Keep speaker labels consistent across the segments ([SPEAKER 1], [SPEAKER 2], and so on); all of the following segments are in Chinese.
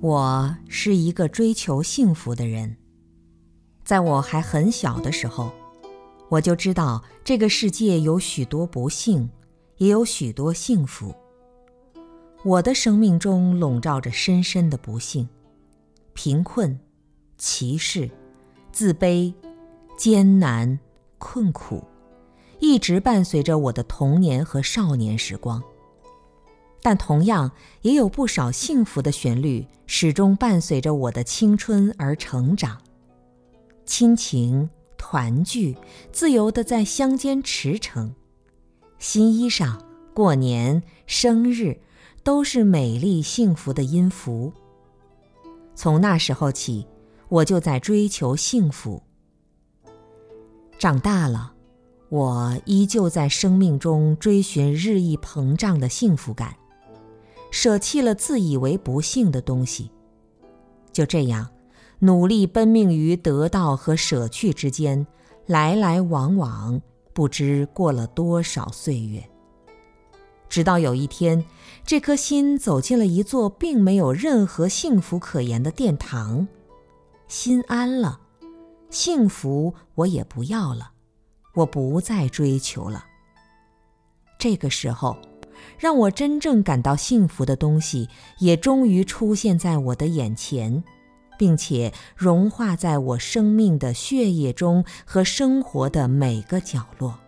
[SPEAKER 1] 我是一个追求幸福的人。在我还很小的时候，我就知道这个世界有许多不幸，也有许多幸福。我的生命中笼罩着深深的不幸、贫困、歧视、自卑、艰难、困苦，一直伴随着我的童年和少年时光。但同样也有不少幸福的旋律，始终伴随着我的青春而成长。亲情、团聚，自由地在乡间驰骋；新衣裳、过年、生日，都是美丽幸福的音符。从那时候起，我就在追求幸福。长大了，我依旧在生命中追寻日益膨胀的幸福感。舍弃了自以为不幸的东西，就这样努力奔命于得到和舍去之间，来来往往，不知过了多少岁月。直到有一天，这颗心走进了一座并没有任何幸福可言的殿堂，心安了，幸福我也不要了，我不再追求了。这个时候。让我真正感到幸福的东西，也终于出现在我的眼前，并且融化在我生命的血液中和生活的每个角落。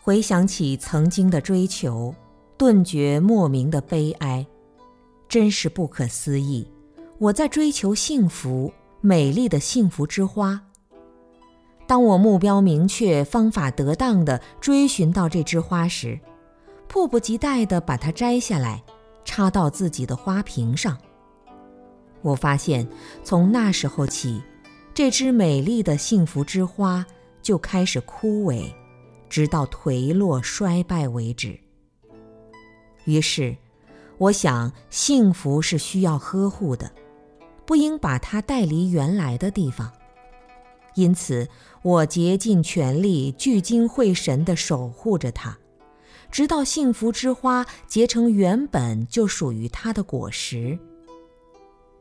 [SPEAKER 1] 回想起曾经的追求，顿觉莫名的悲哀，真是不可思议。我在追求幸福，美丽的幸福之花。当我目标明确、方法得当的追寻到这枝花时，迫不及待地把它摘下来，插到自己的花瓶上。我发现，从那时候起，这枝美丽的幸福之花就开始枯萎，直到颓落衰败为止。于是，我想，幸福是需要呵护的，不应把它带离原来的地方。因此，我竭尽全力、聚精会神地守护着它。直到幸福之花结成原本就属于它的果实。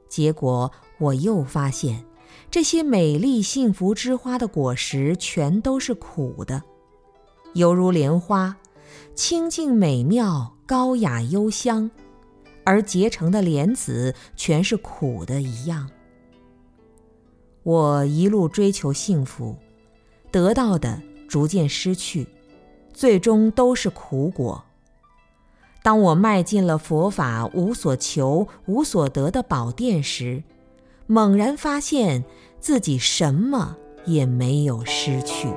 [SPEAKER 1] 结果我又发现，这些美丽幸福之花的果实全都是苦的，犹如莲花，清净美妙、高雅幽香，而结成的莲子全是苦的一样。我一路追求幸福，得到的逐渐失去。最终都是苦果。当我迈进了佛法无所求、无所得的宝殿时，猛然发现自己什么也没有失去。